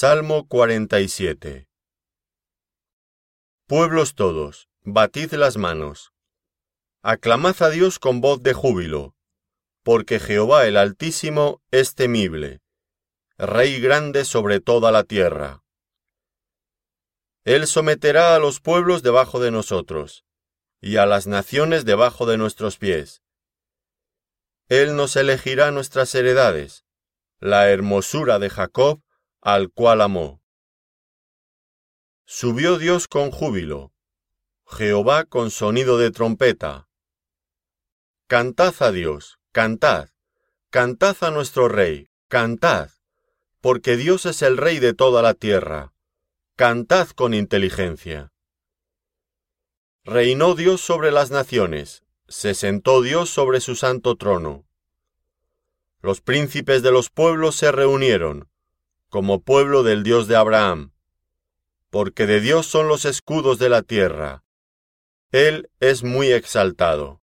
Salmo 47 Pueblos todos, batid las manos. Aclamad a Dios con voz de júbilo, porque Jehová el Altísimo es temible, Rey grande sobre toda la tierra. Él someterá a los pueblos debajo de nosotros, y a las naciones debajo de nuestros pies. Él nos elegirá nuestras heredades, la hermosura de Jacob, al cual amó. Subió Dios con júbilo, Jehová con sonido de trompeta. Cantad a Dios, cantad, cantad a nuestro Rey, cantad, porque Dios es el Rey de toda la tierra. Cantad con inteligencia. Reinó Dios sobre las naciones, se sentó Dios sobre su santo trono. Los príncipes de los pueblos se reunieron, como pueblo del Dios de Abraham, porque de Dios son los escudos de la tierra. Él es muy exaltado.